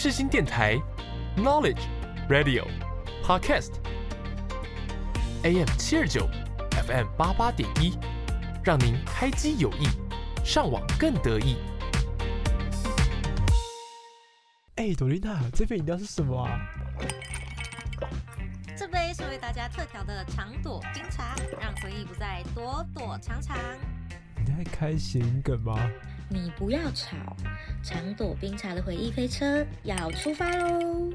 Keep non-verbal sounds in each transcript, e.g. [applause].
世新电台，Knowledge Radio Podcast AM 七二九，FM 八八点一，让您开机有益，上网更得意。哎，朵琳娜，这杯饮料是什么啊？这杯是为大家特调的长朵冰茶，让回忆不再躲躲藏藏。你在开谐音梗吗？你不要吵，长朵冰茶的回忆飞车要出发喽！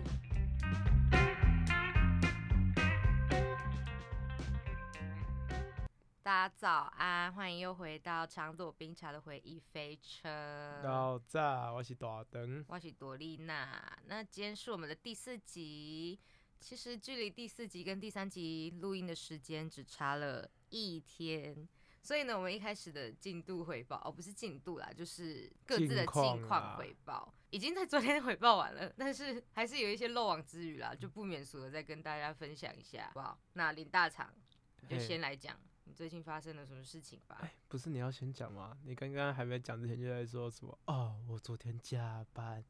大家早安，欢迎又回到长朵冰茶的回忆飞车。早早，我是大灯，我是朵丽娜。那今天是我们的第四集，其实距离第四集跟第三集录音的时间只差了一天。所以呢，我们一开始的进度回报，哦，不是进度啦，就是各自的近况回报，已经在昨天回报完了，但是还是有一些漏网之鱼啦，就不免俗的再跟大家分享一下，好不好？那林大厂，你就先来讲你最近发生了什么事情吧。哎，不是你要先讲吗？你刚刚还没讲之前就在说什么？哦，我昨天加班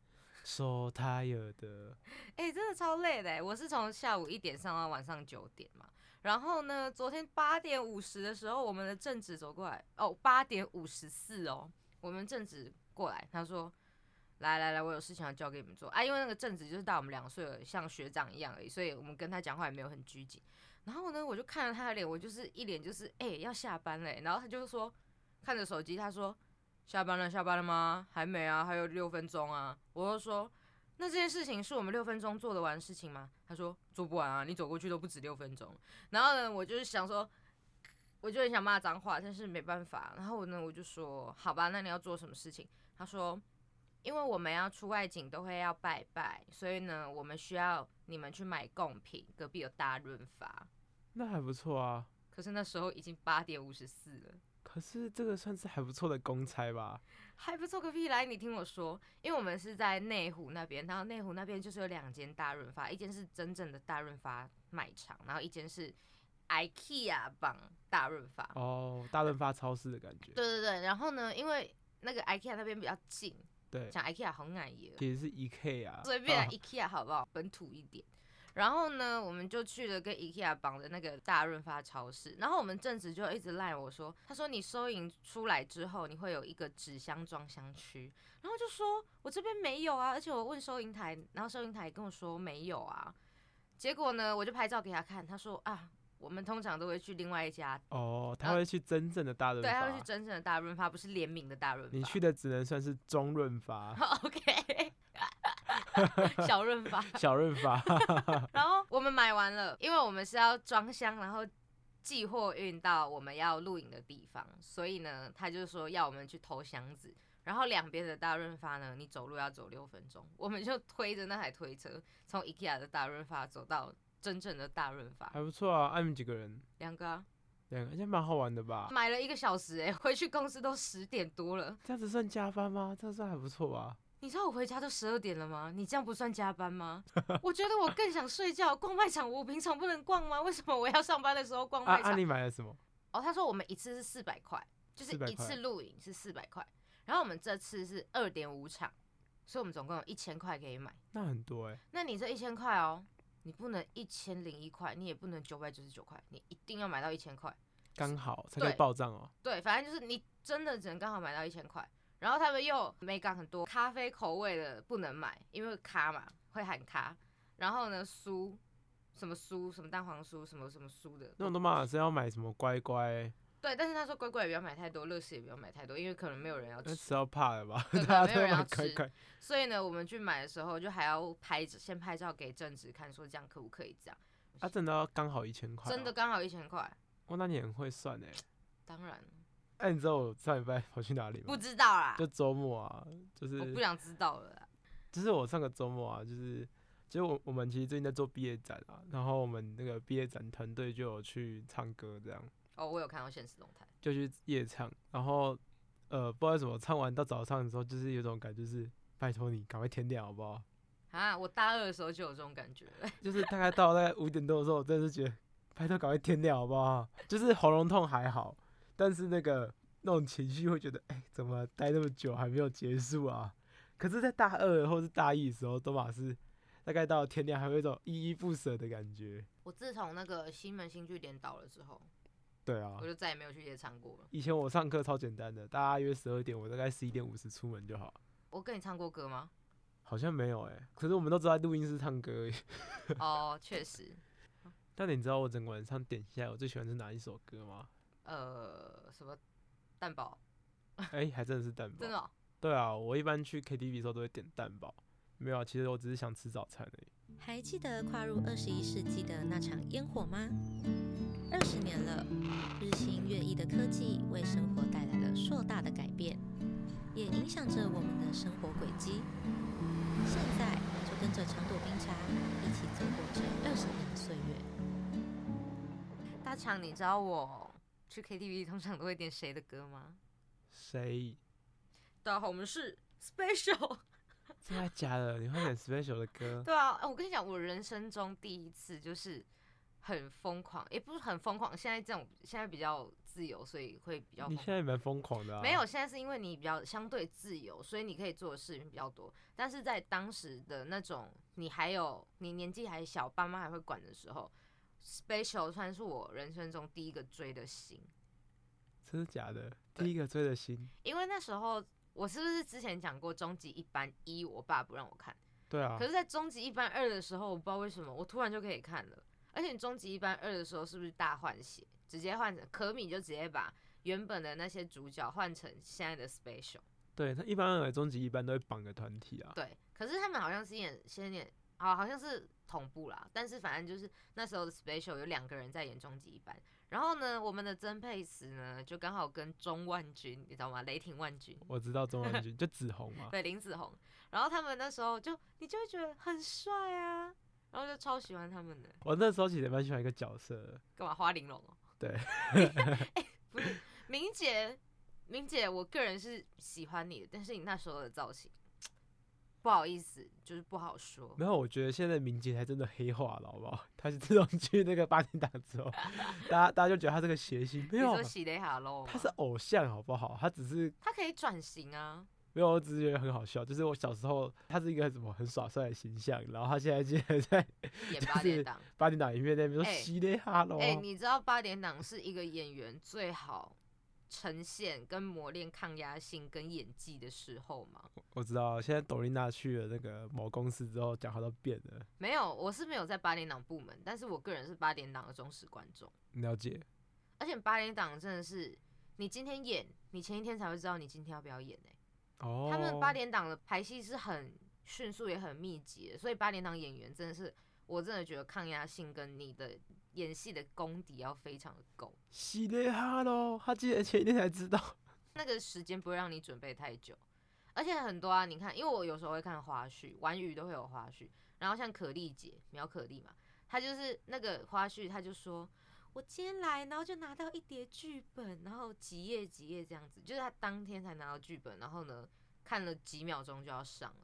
，so tired 的。哎，真的超累的，我是从下午一点上到晚上九点嘛。然后呢？昨天八点五十的时候，我们的正子走过来哦，八点五十四哦，我们正子过来，他说：“来来来，我有事情要交给你们做啊。”因为那个正子就是大我们两岁了，像学长一样而已，所以我们跟他讲话也没有很拘谨。然后呢，我就看着他的脸，我就是一脸就是哎要下班嘞。然后他就说看着手机，他说：“下班了，下班了吗？还没啊，还有六分钟啊。”我就说。那这件事情是我们六分钟做得完的事情吗？他说做不完啊，你走过去都不止六分钟。然后呢，我就是想说，我就很想骂脏话，但是没办法。然后呢，我就说好吧，那你要做什么事情？他说，因为我们要出外景都会要拜拜，所以呢，我们需要你们去买贡品。隔壁有大润发，那还不错啊。可是那时候已经八点五十四了。可是这个算是还不错的公差吧？还不错个屁！来，你听我说，因为我们是在内湖那边，然后内湖那边就是有两间大润发，一间是真正的大润发卖场，然后一间是 IKEA 帮大润发。哦，大润发超市的感觉。对对对，然后呢，因为那个 IKEA 那边比较近，对，讲 IKEA 好矮耶，其实是 IKEA，随便 IKEA 好不好？本土一点。然后呢，我们就去了跟 IKEA 绑的那个大润发超市。然后我们正直就一直赖我说，他说你收银出来之后，你会有一个纸箱装箱区。然后就说我这边没有啊，而且我问收银台，然后收银台跟我说没有啊。结果呢，我就拍照给他看，他说啊，我们通常都会去另外一家。哦，他会去真正的大润发。对，他会去真正的大润发，不是联名的大润发。你去的只能算是中润发。[laughs] OK。[laughs] 小润发，[laughs] 小润发。[laughs] 然后我们买完了，因为我们是要装箱，然后寄货运到我们要录影的地方，所以呢，他就说要我们去偷箱子。然后两边的大润发呢，你走路要走六分钟，我们就推着那台推车，从 IKEA 的大润发走到真正的大润发，还不错啊。你们几个人？两个，两个，应该蛮好玩的吧？买了一个小时，哎，回去公司都十点多了。这样子算加班吗？这样算还不错吧？你知道我回家都十二点了吗？你这样不算加班吗？[laughs] 我觉得我更想睡觉。逛卖场我平常不能逛吗？为什么我要上班的时候逛卖场？你买了什么？哦，他说我们一次是四百块，就是一次录影是四百块，然后我们这次是二点五场，所以我们总共有一千块可以买。那很多哎。那你这一千块哦，你不能一千零一块，你也不能九百九十九块，你一定要买到一千块，刚好才可以报账哦。对，反正就是你真的只能刚好买到一千块。然后他们又没讲很多咖啡口味的不能买，因为咖嘛会喊咖。然后呢酥，什么酥，什么蛋黄酥，什么什么酥的。那种都嘛是要买什么乖乖。对，但是他说乖乖也不要买太多，乐事也不要买太多，因为可能没有人要吃。吃要怕了吧？对，[laughs] 没有人要吃。所以呢，我们去买的时候就还要拍先拍照给正直看，说这样可不可以这样。啊，真的要刚好一千块。真的刚好一千块。哇，那你很会算哎。当然。哎，你知道我上礼拜跑去哪里吗？不知道啦。就周末啊，就是我不想知道了。就是我上个周末啊，就是，其实我我们其实最近在做毕业展啊，然后我们那个毕业展团队就有去唱歌这样。哦，我有看到现实动态。就去夜唱，然后呃，不知道怎么唱完到早上的时候，就是有种感觉，是拜托你赶快天亮好不好？啊，我大二的时候就有这种感觉。[laughs] 就是大概到大概五点多的时候，我真的是觉得拜托赶快天亮好不好？[laughs] 就是喉咙痛还好。但是那个那种情绪会觉得，哎，怎么待那么久还没有结束啊？可是，在大二或是大一的时候，都马是大概到天亮还会有一种依依不舍的感觉。我自从那个西门新据点倒了之后，对啊我，就再也没有去夜唱过了。以前我上课超简单的，大家约十二点，我大概十一点五十出门就好。我跟你唱过歌吗？好像没有哎、可是我们都知道在录音室唱歌而已。哦，确实，[laughs] 但你知道我整个晚上点下来，我最喜欢是哪一首歌吗？呃，什么蛋堡，哎、还真的是蛋堡真。的、哦，对啊，我一般去 KTV 的时候都会点蛋堡。没有啊，其实我只是想吃早餐而已。还记得跨入二十一世纪的那场烟火吗？二十年了，日新月异的科技为生活带来了硕大的改变，也影响着我们的生活轨迹。现在就跟着长朵冰茶一起走过这二十年的岁月。大强，你知道我去 KTV 通常都会点谁的歌吗？谁？大家好，我们是 Special。[laughs] 真的假的？你会点 special 的歌？对啊，哎我跟你讲，我人生中第一次就是很疯狂，也不是很疯狂，现在这种现在比较自由，所以会比较你现在蛮疯狂的啊。没有，现在是因为你比较相对自由，所以你可以做的事情比较多。但是在当时的那种，你还有你年纪还小，爸妈还会管的时候，Special 算是我人生中第一个追的星。真的假的？第一个追的星。因为那时候我是不是之前讲过终极一班一，我爸不让我看，对啊可。是，在终极一班二的时候，我不知道为什么我突然就可以看了。而且终极一班二的时候，是不是大换血，直接换成可米就直接把原本的那些主角换成现在的 Special。对他一般认为终极一般都会绑个团体啊。对，可是他们好像是演先演，好好像是同步啦，但是反正就是那时候的 special 有两个人在演终极一班，然后呢，我们的曾沛慈呢就刚好跟钟万钧，你知道吗？雷霆万钧，我知道钟万钧就紫红嘛。[laughs] 对林子红，然后他们那时候就你就会觉得很帅啊，然后就超喜欢他们的，我那时候其实蛮喜欢一个角色的，干嘛花玲珑哦？对 [laughs] 哎不是明姐，明姐，我个人是喜欢你的，但是你那时候的造型。不好意思，就是不好说。没有，我觉得现在民警还真的黑化了，好不好？[laughs] 他是自从去那个八点档之后，大家大家就觉得他这个谐星，没有？他是偶像，好不好？他只是他可以转型啊，没有，我只是觉得很好笑，就是我小时候他是一个什么很耍帅的形象，然后他现在竟然在 [laughs] 演就是八点档。八点档里面那边说哎西嘞哈喽，哎、你知道八点档是一个演员最好呈现跟磨练抗压性跟演技的时候吗？我知道，现在朵琳娜去了那个某公司之后，讲话都变了，没有，我是没有在八点档部门，但是我个人是八点档的忠实观众。了解？而且八点档真的是，你今天演，你前一天才会知道你今天要不要演哎、哦，他们八点档的排戏是很迅速也很密集的，所以八点档演员真的是，我真的觉得抗压性跟你的演戏的功底要非常的够，西嘞哈喽，他记得前一天才知道，[laughs] 那个时间不会让你准备太久。而且很多啊，你看，因为我有时候会看花絮，玩鱼都会有花絮，然后像可丽姐苗可丽嘛，她就是那个花絮，她就说。我今天来，然后就拿到一叠剧本，然后几页几页这样子，就是她当天才拿到剧本，然后呢看了几秒钟就要上了。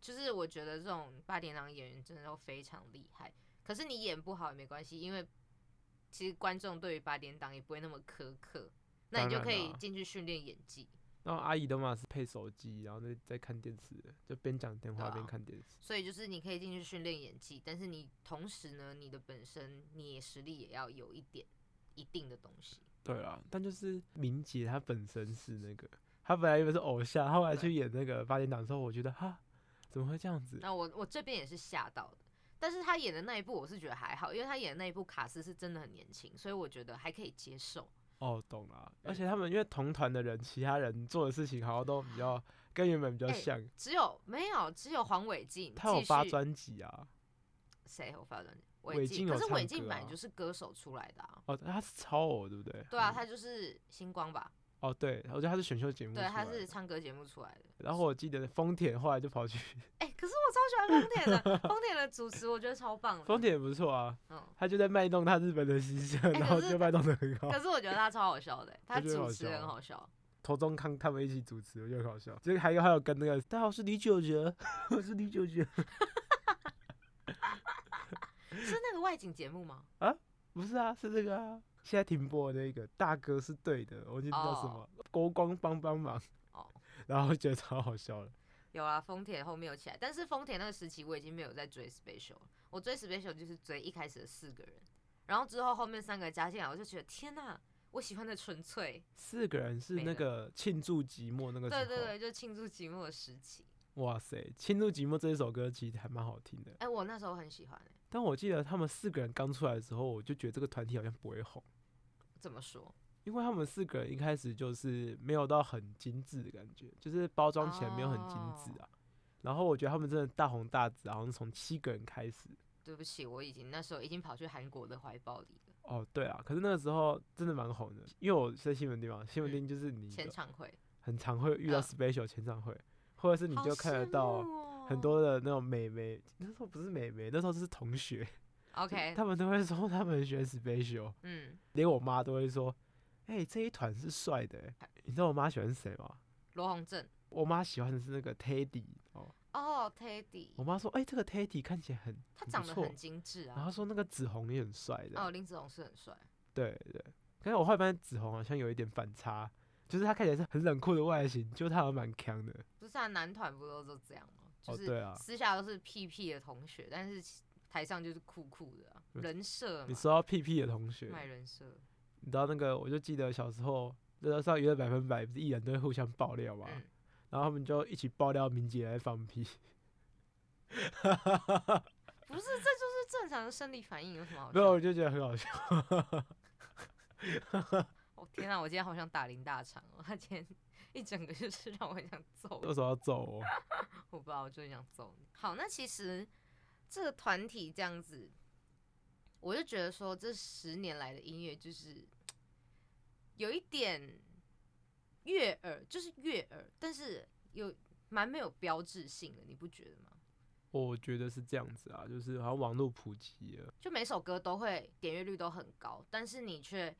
就是我觉得这种八点档演员真的都非常厉害，可是你演不好也没关系，因为其实观众对于八点档也不会那么苛刻，那你就可以进去训练演技。然后阿姨的嘛是配手机，然后在在看电视的，就边讲电话边看电视。所以就是你可以进去训练演技，但是你同时呢，你的本身你也实力也要有一点一定的东西。对啊，但就是明杰他本身是那个，他本来以为是偶像，后来去演那个八点档之后，我觉得哈，怎么会这样子？那我我这边也是吓到的，但是他演的那一部我是觉得还好，因为他演的那一部卡斯是真的很年轻，所以我觉得还可以接受。哦，懂了。而且他们因为同团的人，其他人做的事情好像都比较跟原本比较哎像。只有没有只有黄伟晋他有发专辑啊，谁有发专辑？伟伟晋，可是伟晋本来就是歌手出来的啊。哦，他是超偶对不对？对啊，他就是星光吧？哦，对，我觉得他是选秀节目出对，他是唱歌节目出来的。然后我记得丰田后来就跑去，[laughs] 哎、可是我超喜欢丰田的，丰田的主持我觉得超棒的。[laughs] 丰田也不错啊，嗯，他就在卖弄他日本的形象，[laughs] 然后就卖弄的很好。可是我觉得他超好笑的，他主持很好笑。头中康他们一起主持，我觉得很好笑。这个还有还有跟那个，大家好，我是李九哲，我是李九哲，是那个外景节目吗？啊不是啊，是这个啊，现在停播的那个大哥是对的，我已经不知道什么，国光帮帮忙，哦，然后觉得超好笑了。有啊，丰田后面有起来，但是丰田那个时期我已经没有在追 special，了我追 special 就是追一开始的四个人，然后之后后面三个加进来，我就觉得天呐，我喜欢的纯粹，四个人是那个庆祝寂寞那个。对对对，就庆祝寂寞的时期。哇塞，庆祝寂寞这一首歌其实还蛮好听的。哎、我那时候很喜欢、欸，但我记得他们四个人刚出来的时候，我就觉得这个团体好像不会红，怎么说？因为他们四个人一开始就是没有到很精致的感觉，就是包装起来没有很精致啊。然后我觉得他们真的大红大紫，好像是从七个人开始。对不起，我已经那时候已经跑去韩国的怀抱里了。哦，对啊，可是那个时候真的蛮红的，因为我在西门町嘛，西门町就是你签有唱会，很常会遇到嗯 special 前场会，或者是你就看得到哦很多的那种美眉，那时候不是美眉，那时候是同学，OK，[laughs] 他们都会说他们很喜欢 special，嗯，连我妈都会说，哎、这一团是帅的、欸，[laughs] 你知道我妈喜欢谁吗？罗宏正，我妈喜欢的是那个 Teddy 哦，哦，Teddy，我妈说，哎、这个 Teddy 看起来很他长得很精致啊然后啊。说那个紫红也很帅的，哦，林子红是很帅，对对。可是我后来发现紫红好像有一点反差，就是他看起来是很冷酷的外形，就他好像蛮强的。不是啊，男团不都都这样吗？就是私下都是屁屁的同学，但是台上就是酷酷的人设，你说到屁屁的同学，卖人设，你知道那个，我就记得小时候，那时候上娱乐百分百，不是艺人都会互相爆料嘛，嗯，然后他们就一起爆料明姐在放屁。[laughs] 不是，这就是正常的生理反应，有什么好笑没有，我？就觉得很好笑。哦天啊，我今天好想打林大肠哦，他今天 [laughs] 一整个就是让我很想揍为什么要揍我？[laughs] 我不知道，我就很想揍你。好，那其实这个团体这样子，我就觉得说，这十年来的音乐就是有一点悦耳，就是悦耳，但是有蛮没有标志性的，你不觉得吗？我觉得是这样子啊，就是好像网络普及了，就每首歌都会点阅率都很高，但是你却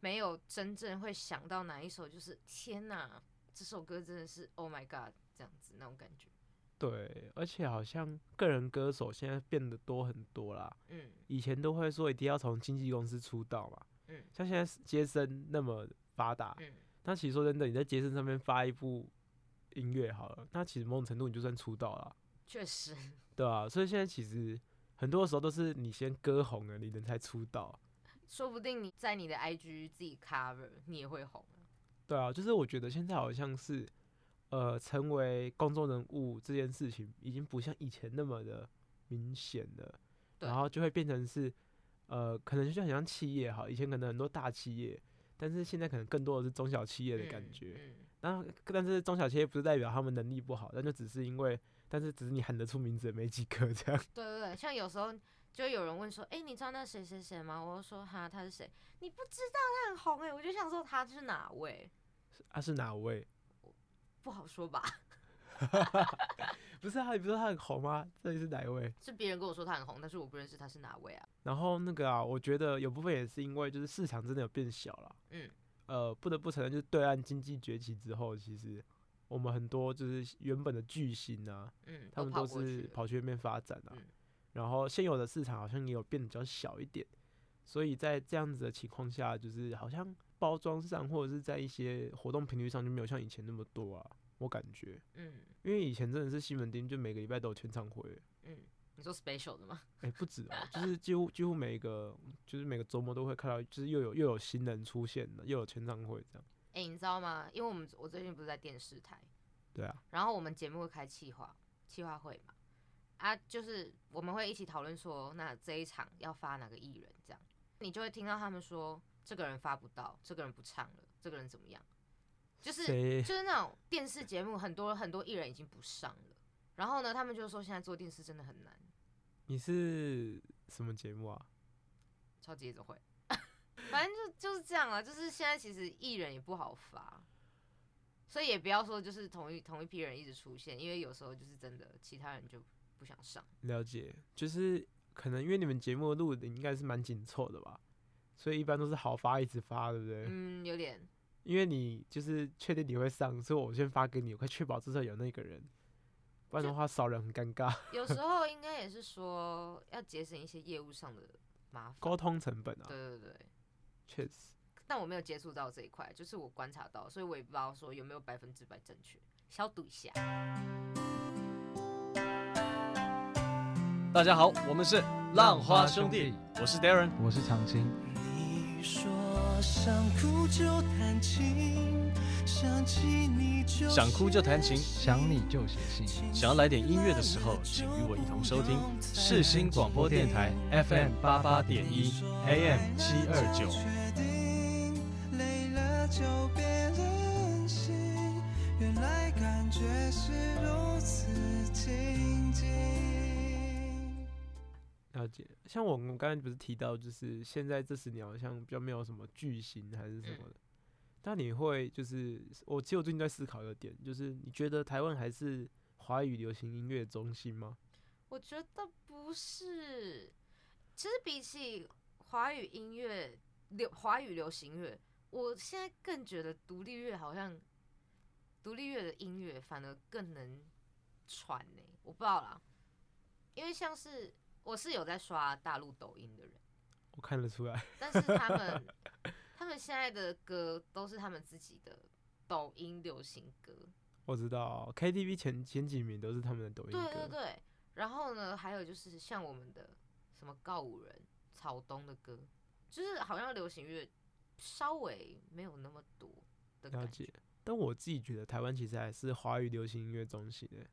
没有真正会想到哪一首，就是天哪，这首歌真的是 Oh my God 这样子那种感觉。对，而且好像个人歌手现在变得多很多啦。嗯以前都会说一定要从经纪公司出道嘛，嗯像现在接生那么发达，嗯，那其实说真的，你在接生上面发一部音乐好了，那其实某种程度你就算出道了，确实，对啊，所以现在其实很多时候都是你先歌红了，你人才出道。说不定你在你的 IG 自己 cover，你也会红啊。对啊，就是我觉得现在好像是，呃，成为公众人物这件事情已经不像以前那么的明显了，然后就会变成是，呃，可能就很像企业哈，以前可能很多大企业，但是现在可能更多的是中小企业的感觉。嗯，然后，但是中小企业不是代表他们能力不好，但就只是因为，但是只是你喊得出名字的没几个这样。对对对，像有时候就有人问说，哎、你知道那谁谁谁吗？我就说哈，他是谁？你不知道他很红哎、我就想说他是哪位？他、是哪位？不好说吧，[laughs] 不是啊，你不是说他很红吗？这里是哪一位？是别人跟我说他很红，但是我不认识他是哪位啊。然后那个啊，我觉得有部分也是因为就是市场真的有变小了。嗯，呃，不得不承认，就是对岸经济崛起之后，其实我们很多就是原本的巨星啊，嗯，他们都是跑过去跑去那边发展啊。嗯然后现有的市场好像也有变得比较小一点，所以在这样子的情况下，就是好像包装上或者是在一些活动频率上就没有像以前那么多啊，我感觉。嗯因为以前真的是西门町，就每个礼拜都有签唱会，嗯，你说 special 的吗？[laughs] 哎、不止哦，就是几乎几乎每一个，就是每个周末都会看到，就是又有又有新人出现了，又有签唱会这样。哎、你知道吗？因为我们我最近不是在电视台，对啊，然后我们节目会开企划企划会嘛，啊，就是我们会一起讨论说，那这一场要发哪个艺人，这样你就会听到他们说，这个人发不到，这个人不唱了，这个人怎么样，就是？就是那种电视节目，很多很多艺人已经不上了，然后呢，他们就说现在做电视真的很难，你是什么节目啊？超级夜总会，[laughs] 反正就就是这样啊，就是现在其实艺人也不好发。所以也不要说就是同一同一批人一直出现，因为有时候就是真的其他人就不想上。了解，就是可能因为你们节目录的应该是蛮紧凑的吧，所以一般都是好发一直发，对不对？嗯，有点因为你就是确定你会上，所以我先发给你，我可以确保至少有那个人，不然的话少人很尴尬，有时候应该也是说要节省一些业务上的麻烦。沟通成本啊，对对对，确实。但我没有接触到这一块，就是我观察到，所以我也不知道说有没有百分之百正确，消毒一下。大家好，我们是浪花兄弟，我是 Darren。我是常青，你说想哭就弹琴，想起你就想哭就弹琴，想你就写信。想要来点音乐的时候，请与我一同收听世新广播电台 FM 八八点一 AM 七二九。了解，像我们刚才不是提到，就是现在这十年好像比较没有什么巨星还是什么的，但你会就是我其实我最近在思考一个点，就是你觉得台湾还是华语流行音乐中心吗？我觉得不是，其实比起华语音乐流华语流行乐，我现在更觉得独立乐好像独立乐的音乐反而更能传呢、我不知道啦，因为像是我是有在刷大陆抖音的人，我看得出来，但是他们 [laughs] 他们现在的歌都是他们自己的抖音流行歌，我知道 KTV 前前几名都是他们的抖音歌，对对对，然后呢，还有就是像我们的什么告五人、草东的歌，就是好像流行乐稍微没有那么多的了解。但我自己觉得台湾其实还是华语流行音乐中心的，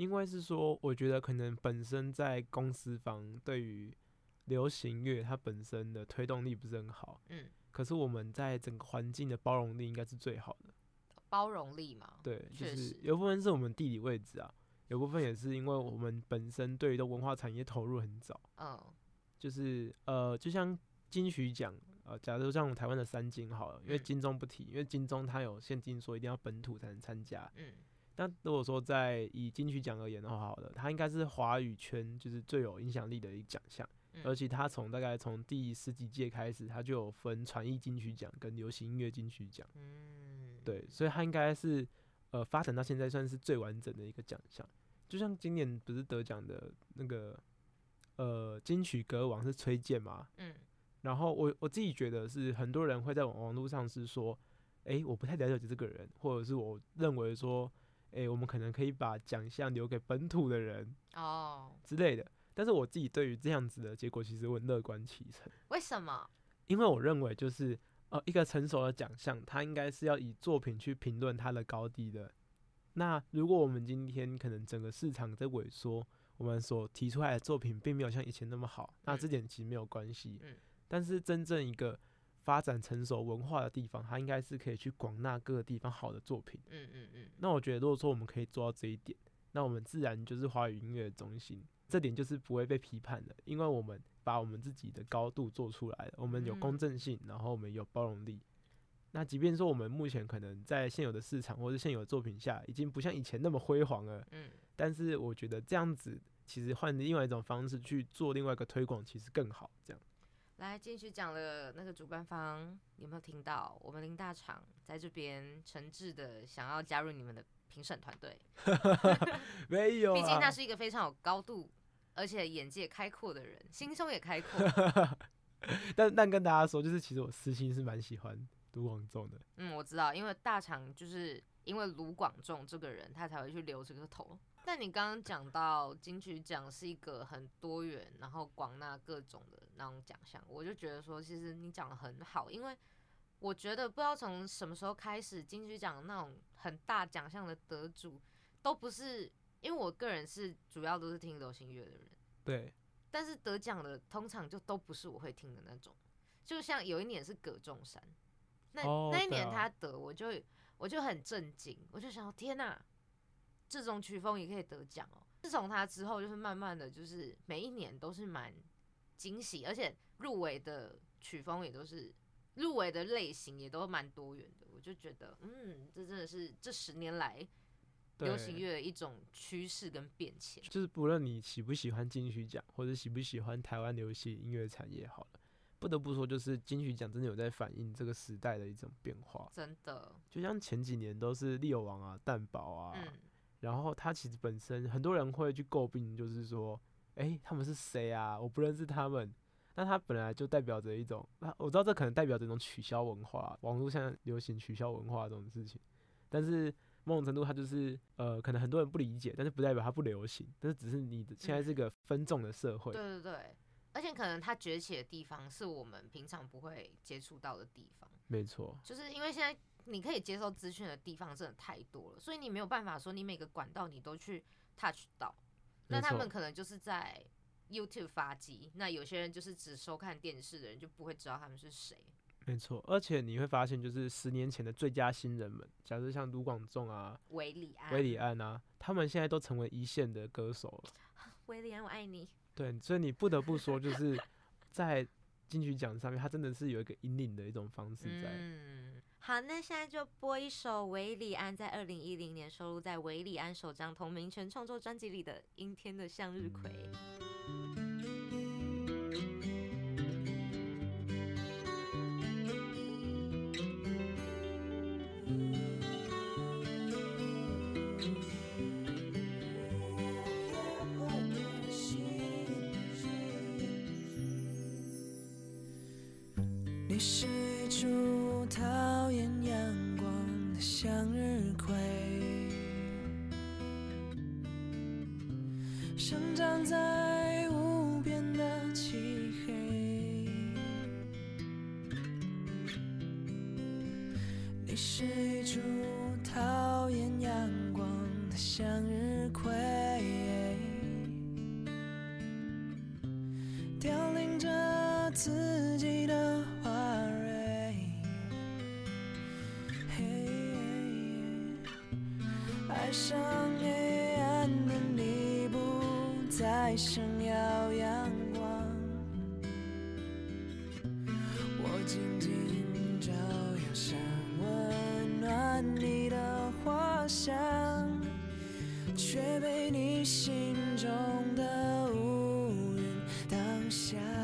因为是说，我觉得可能本身在公司方对于流行乐它本身的推动力不是很好，嗯，可是我们在整个环境的包容力应该是最好的。包容力嘛，对，就确实是有部分是我们地理位置啊，有部分也是因为我们本身对于的文化产业投入很早，嗯就是呃，就像金曲奖，呃，假如像台湾的三金好了，因为嗯金钟不提，因为金钟它有限定说一定要本土才能参加。嗯但如果说在以金曲奖而言的话，好了，它应该是华语圈就是最有影响力的一个奖项，嗯而且它从大概从第十几届开始，它就有分传艺金曲奖跟流行音乐金曲奖。嗯，对，所以它应该是呃发展到现在算是最完整的一个奖项。就像今年不是得奖的那个呃金曲歌王是崔健嘛，嗯然后我我自己觉得是很多人会在网网络上是说，诶，我不太了解这个人，或者是我认为说，诶，我们可能可以把奖项留给本土的人哦，之类的。但是我自己对于这样子的结果，其实我很乐观其成。为什么？因为我认为就是呃一个成熟的奖项，它应该是要以作品去评论它的高低的。那如果我们今天可能整个市场在萎缩，我们所提出来的作品并没有像以前那么好，那这嗯点其实没有关系。嗯但是真正一个发展成熟文化的地方，它应该是可以去广纳各个地方好的作品。嗯嗯嗯，那我觉得，如果说我们可以做到这一点，那我们自然就是华语音乐的中心，这点就是不会被批判的，因为我们把我们自己的高度做出来了，我们有公嗯正性，然后我们有包容力。那即便说我们目前可能在现有的市场或者现有的作品下，已经不像以前那么辉煌了，嗯但是我觉得这样子其实换另外一种方式去做另外一个推广，其实更好。这样，来继续讲了那个主办方有没有听到？我们林大厂在这边诚挚的想要加入你们的评审团队，[laughs] 没有毕竟他啊，是一个非常有高度，而且眼界开阔的人，心胸也开阔。[laughs] 但但跟大家说，就是其实我私心是蛮喜欢卢广仲的。嗯，我知道，因为大厂就是因为卢广仲这个人，他才会去留这个头。但你刚刚讲到金曲奖是一个很多元，然后广纳各种的那种奖项，我就觉得说，其实你讲的很好，因为我觉得不知道从什么时候开始，金曲奖那种很大奖项的得主，都不是因为我个人是主要都是听流行乐的人，对，但是得奖的通常就都不是我会听的那种，就像有一年是葛仲山，那、哦那一年他得，我就我就很震惊，我就想天哪、这种曲风也可以得奖哦。自从他之后，就是慢慢的就是每一年都是蛮惊喜，而且入围的曲风也都是入围的类型也都蛮多元的，我就觉得嗯，这真的是这十年来流行乐的一种趋势跟变迁。就是不论你喜不喜欢金曲奖，或者喜不喜欢台湾流行音乐产业，好了，不得不说，就是金曲奖真的有在反映这个时代的一种变化。真的，就像前几年都是利友王啊、蛋堡啊，嗯，然后他其实本身很多人会去诟病，就是说，诶，他们是谁啊？我不认识他们。那他本来就代表着一种，那我知道这可能代表着一种取消文化，网络现在流行取消文化这种事情，但是某种程度他就是呃，可能很多人不理解，但是不代表他不流行，但是只是你的现在是个分众的社会。对对对，而且可能他崛起的地方是我们平常不会接触到的地方，没错，就是因为现在你可以接受资讯的地方真的太多了，所以你没有办法说你每个管道你都去 touch 到。那他们可能就是在 YouTube 发机，那有些人就是只收看电视的人就不会知道他们是谁。没错，而且你会发现，就是十年前的最佳新人们，假如像卢广仲啊、韦礼安，韦礼，安啊，他们现在都成为一线的歌手了。[gasps] 韦礼安，我爱你。对，所以你不得不说，就是在金曲奖上面，他真的是有一个引领的一种方式在。嗯，好，那现在就播一首韦礼安在二零一零年收录在韦礼安首张同名全创作专辑里的《阴天的向日葵》。却被你心中的乌云挡下。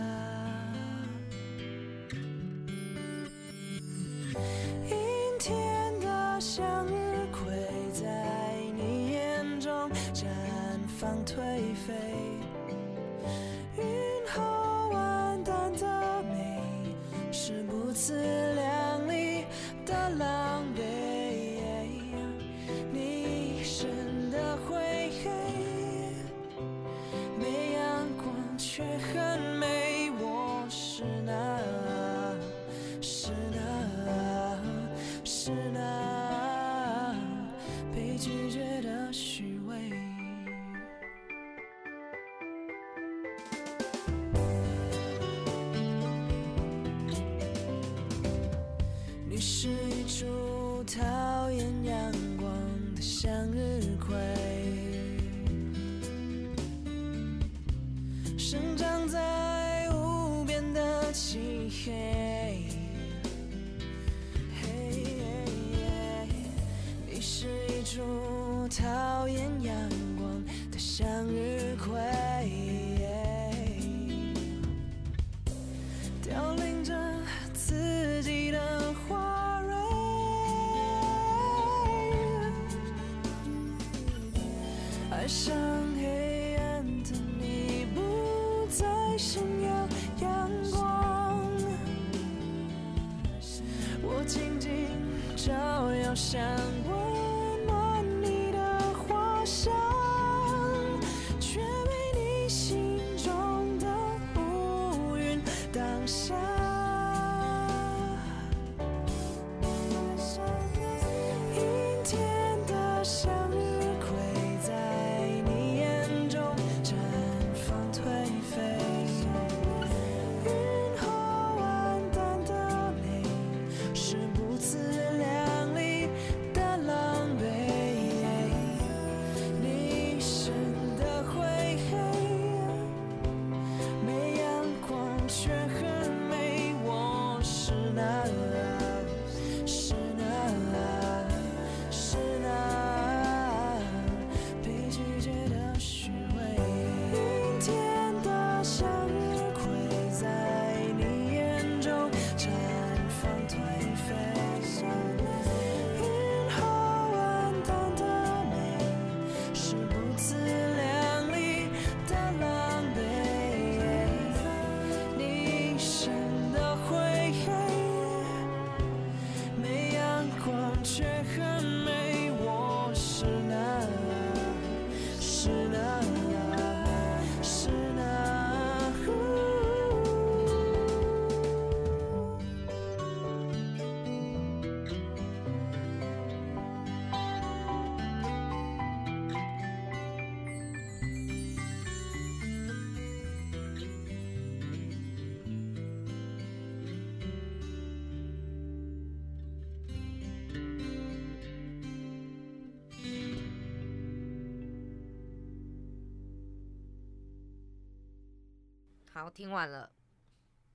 好，听完了，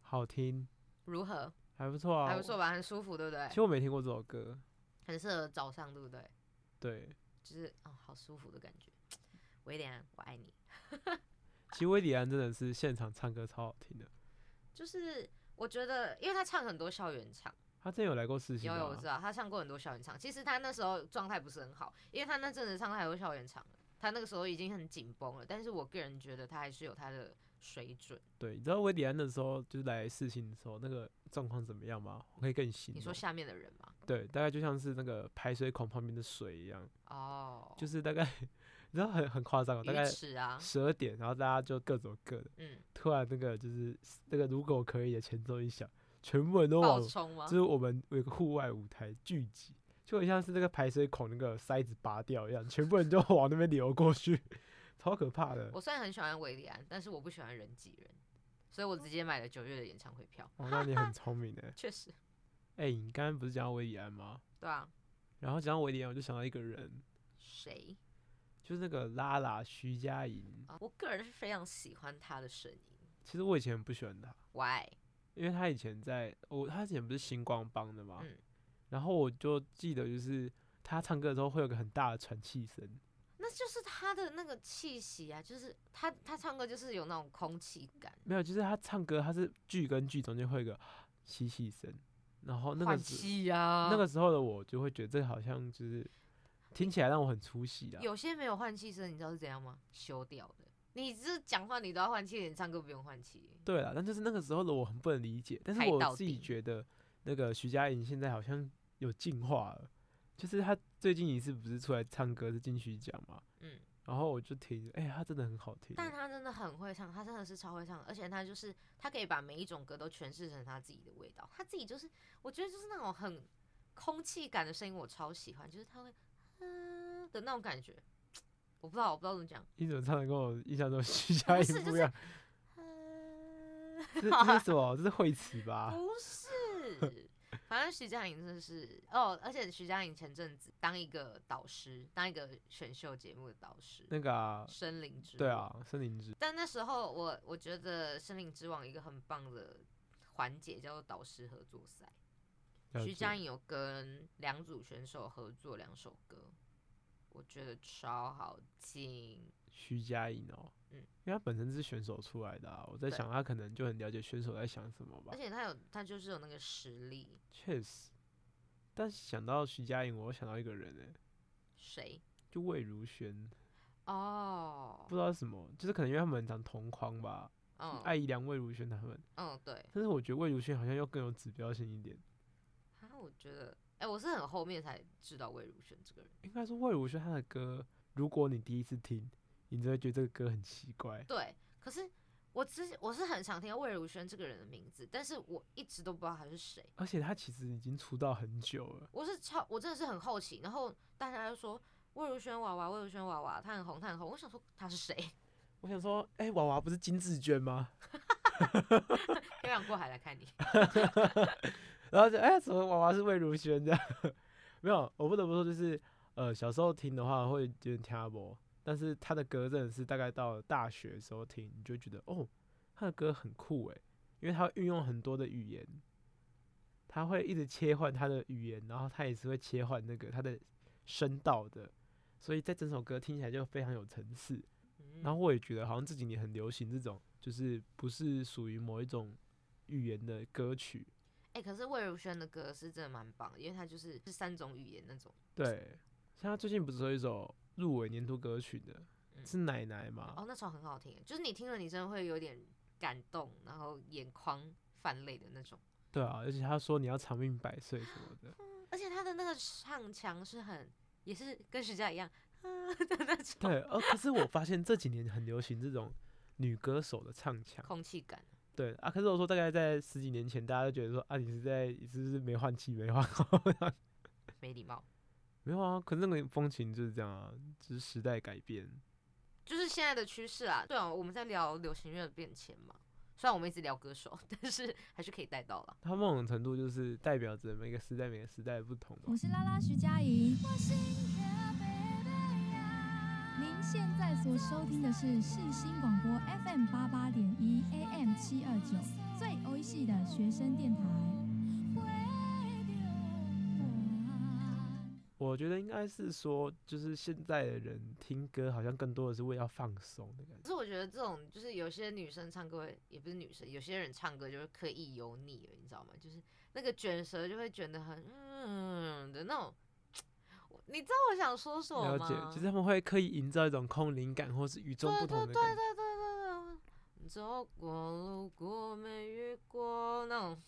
好听，如何？还不错啊，还不错吧，很舒服，对不对其？实我没听过这首歌，很适合早上，对不对？对，就是哦，好舒服的感觉。[sniffs] 威廉，我爱你。[laughs] 其实威迪安真的是现场唱歌超好听的，就是我觉得，因为他唱很多校园唱，他之前有来过世新有有我知道，他唱过很多校园唱。其实他那时候状态不是很好，因为他那阵子唱太多校园场了，他那个时候已经很紧绷了。但是我个人觉得他还是有他的水准。对，你知道威迪安那时候就是来试新的时候那个状况怎么样吗？我可以跟你形容。你说下面的人吗？对，大概就像是那个排水孔旁边的水一样，哦，就是大概 [laughs] 你知道很很夸张哦，大概十二点，然后大家就各走各的，嗯，突然那个就是那个如果可以的前奏一响，全部人都往就？是我们有一个户外舞台聚集，就很像是那个排水孔那个塞子拔掉一样，全部人就往那边流过去，超可怕的。我虽然很喜欢维里安，但是我不喜欢人挤人，所以我直接买了九月的演唱会票。哦，那你很聪明的。[laughs] 确实，哎、你刚刚不是讲到维里安吗？对啊，然后讲到维里安，我就想到一个人，谁？就是那个拉拉徐佳莹。啊我个人是非常喜欢她的声音。其实我以前不喜欢她，Why？因为他以前在我他以前不是星光帮的嘛，嗯然后我就记得就是她唱歌的时候会有个很大的喘气声，那就是他的那个气息啊，就是他他唱歌就是有那种空气感，没有，就是他唱歌他是句跟句中间会有一个吸气声，然后那个时气啊。那个时候的我就会觉得这好像就是听起来让我很出戏啊。有些没有换气声，你知道是怎样吗？修掉的。你是讲话你都要换气，你唱歌不用换气。对了，但就是那个时候的我很不能理解，但是我自己觉得那个徐佳莹现在好像有进化了，就是他最近一次不是出来唱歌是金曲奖嘛，嗯，然后我就听，哎、他真的很好听，但他真的很会唱，他真的是超会唱，而且他就是他可以把每一种歌都诠释成他自己的味道，他自己就是我觉得就是那种很空气感的声音，我超喜欢，就是他会嗯的那种感觉，我不知道我不知道怎么讲，你怎么唱的跟我印象中徐佳莹是就是不一样？嗯这这是什么？这是惠词吧？不是，反正徐佳莹真的是哦，而且徐佳莹前阵子当一个导师，当一个选秀节目的导师，那个啊，森林之王对啊，森林之但那时候我我觉得《森林之王》一个很棒的环节叫做导师合作赛，了解徐佳莹有跟两组选手合作两首歌，我觉得超好听。徐佳莹哦，嗯因为他本身是选手出来的啊，我在想他可能就很了解选手在想什么吧而。且他有他就是有那个实力，确实，但是想到徐佳莹，我又想到一个人哎、谁？就魏如萱，哦不，知道是什么，就是可能因为他们很常同框吧，嗯艾怡良、魏如萱他们，嗯，对，但是我觉得魏如萱好像又更有指标性一点。啊，我觉得，哎、我是很后面才知道魏如萱这个人。应该说魏如萱她的歌，如果你第一次听，你就会觉得这个歌很奇怪。对，可是我之前我是很想听到魏如萱这个人的名字，但是我一直都不知道她是谁。而且她其实已经出道很久了，我是超，我真的是很好奇，然后大家就说魏如萱娃娃，魏如萱娃娃，她很红，她很红。我想说她是谁？[laughs] 我想说，哎、娃娃不是金志娟吗？漂洋过海来看你。[laughs] 然后就哎，怎么娃娃是魏如萱这样？[laughs] 没有，我不得不说，就是呃，小时候听的话会有点听不，但是他的歌真的是大概到大学的时候听，你就觉得哦，他的歌很酷诶，因为他运用很多的语言，他会一直切换他的语言，然后他也是会切换那个他的声道的，所以在整首歌听起来就非常有层次。嗯然后我也觉得好像这几年很流行这种，就是不是属于某一种语言的歌曲。哎、可是魏如萱的歌是真的蛮棒的，因为他就是是三种语言那种。对，像他最近不是有一首入围年度歌曲的，嗯是奶奶嘛？哦，那首很好听，就是你听了你真的会有点感动，然后眼眶泛泪的那种。对啊，而且他说你要长命百岁什么的。而且他的那个唱腔是很，也是跟徐佳一样啊的那种对，呃，可是我发现这几年很流行这种女歌手的唱腔。空气感。对啊，可是我说大概在十几年前，大家都觉得说啊，你是在你是不是没换气没换好？没礼貌，没有啊，可是那个风情就是这样啊，只是时代改变。就是现在的趋势啊。对啊，我们在聊流行乐的变迁嘛。虽然我们一直聊歌手，[laughs] 但是还是可以带到了。它某种程度就是代表着每个时代每个时代的不同嘛我。是拉拉徐佳莹，您现在所收听的是世新广播 FM 八八点一 AM 七二九，最欧系的学生电台。我觉得应该是说，就是现在的人听歌好像更多的是为了放松的感觉。可是我觉得这种就是有些女生唱歌，也不是女生，有些人唱歌就是刻意油腻了，你知道吗？就是那个卷舌就会卷得很嗯的那种。你知道我想说什么吗？了解，就是他们会刻意营造一种空灵感，或是与众不同的对感觉。对对对对对，走过路过没遇过那种，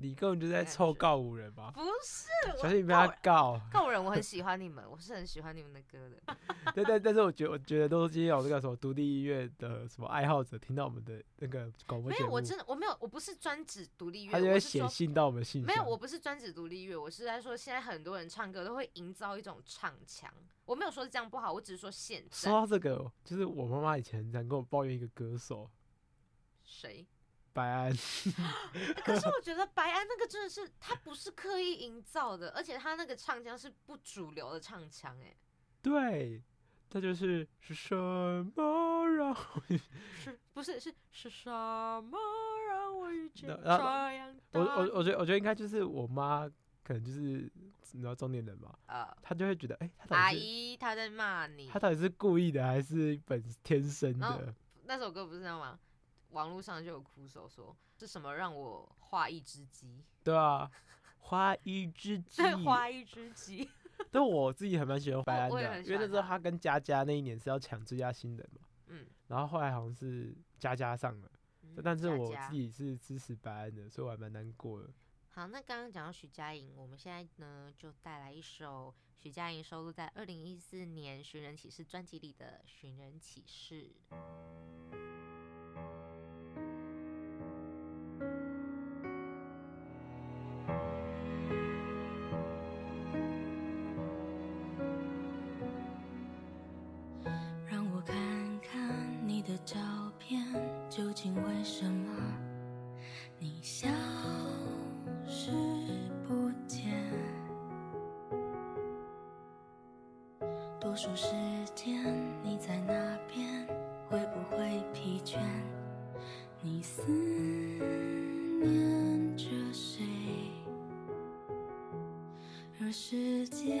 你根本就在臭告五人吧？不是，小心你被他告。告人，我很喜欢你们，我是很喜欢你们的歌的。[laughs] 但但，但是我觉得，我觉得都是今天有那个什么独立音乐的什么爱好者听到我们的那个广播没有，我真的我没有，我不是专指独立乐，他就会写信到我们信箱。没有，我不是专指独立乐，我是在说现在很多人唱歌都会营造一种唱腔。我没有说这样不好，我只是说现说到这个，就是我妈妈以前很常跟我抱怨一个歌手谁？白安，[laughs] 可是我觉得白安那个真的是他不是刻意营造的，而且他那个唱腔是不主流的唱腔，哎，对，他就是是什么让我是不是是是什么让我遇见这样我的我我觉得我觉得应该就是我妈可能就是你知道中年人嘛，呃。她就会觉得哎、他阿姨她在骂你。她，到底是故意的还是本天生的？那首歌不是这样吗？网络上就有苦手说是什么让我画一只鸡，[laughs] 对啊，花一只鸡，画一只鸡，但我自己还蛮喜欢白安的因为那时候他他跟佳佳那一年是要抢最佳新人嘛，嗯，然后后来好像是佳佳上了，嗯但是我自己是支持白安的，所以我还蛮难过的。好，那刚刚讲到徐佳莹，我们现在呢就带来一首徐佳莹收录在二零一四年《寻人启事》专辑里的《寻人启事》。天，究竟为什么你消失不见？多数时间你在那边，会不会疲倦？你思念着谁？而世界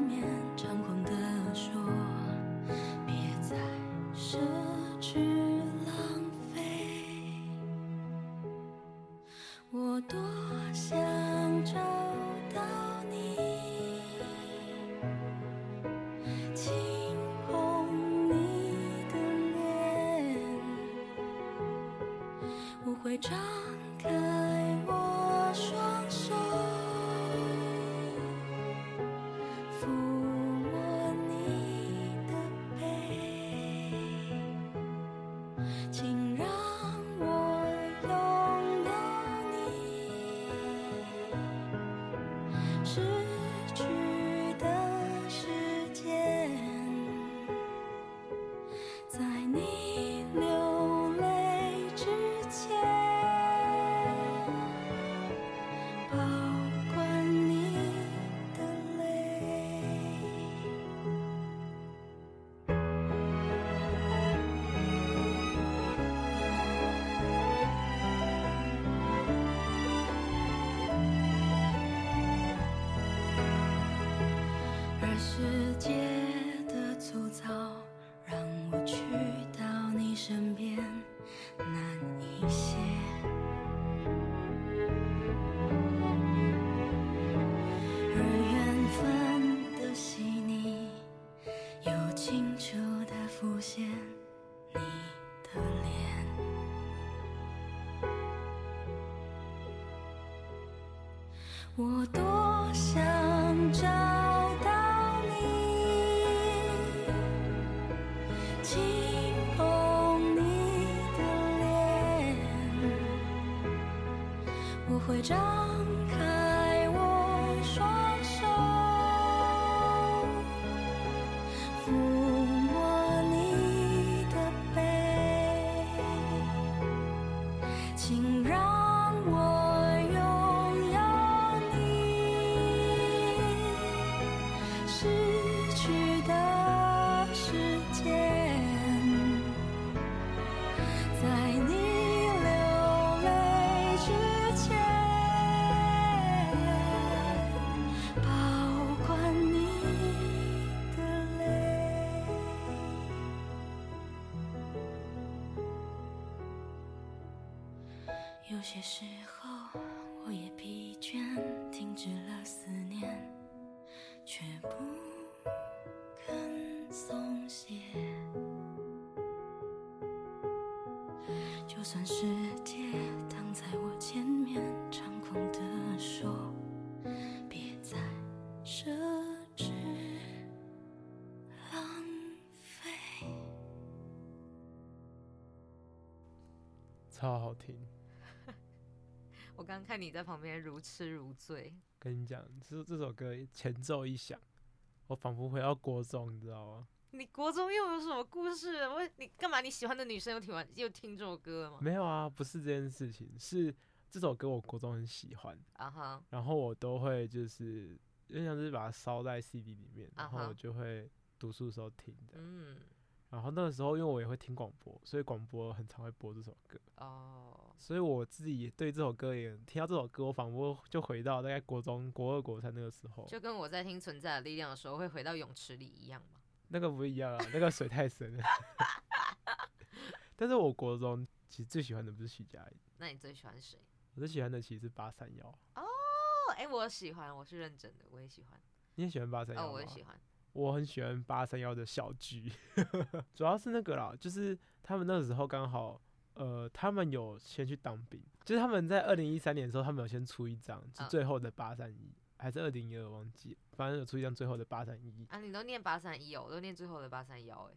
会张我多想找到你，轻捧你的脸，我会张有些时候，我也疲倦，停止了思念，却不肯松懈。就算世界挡在我前面，猖狂地说，别再奢侈浪费。超好听。我刚看你在旁边如痴如醉，跟你讲，这这首歌前奏一响，我仿佛回到国中，你知道吗？你国中又有什么故事？我你干嘛？你喜欢的女生又听完又听这首歌了吗？没有啊，不是这件事情，是这首歌我国中很喜欢，啊哈，然后我都会就是有点像是把它烧在 CD 里面，然后我就会读书的时候听的。嗯，然后那个时候因为我也会听广播，所以广播很常会播这首歌，哦，所以我自己对这首歌也听到这首歌，我仿佛就回到大概国中国二国三那个时候，就跟我在听《存在的力量》的时候会回到泳池里一样嘛。[laughs] 那个不一样啊，那个水太深了。[laughs] 但是我国中其实最喜欢的不是徐佳莹，那你最喜欢谁？我最喜欢的其实是八三幺。哦，哎、我喜欢，我是认真的，我也喜欢。你也喜欢八三幺哦，我也喜欢。我很喜欢八三幺的小剧，[laughs] 主要是那个啦，就是他们那个时候刚好，呃，他们有先去当兵，就是他们在二零一三年的时候，他们有先出一张，是嗯。最后的八三一，还是二零一二忘记。了，反正有出一张最后的八三一。啊，你都念八三一哦，我都念最后的八三幺哎。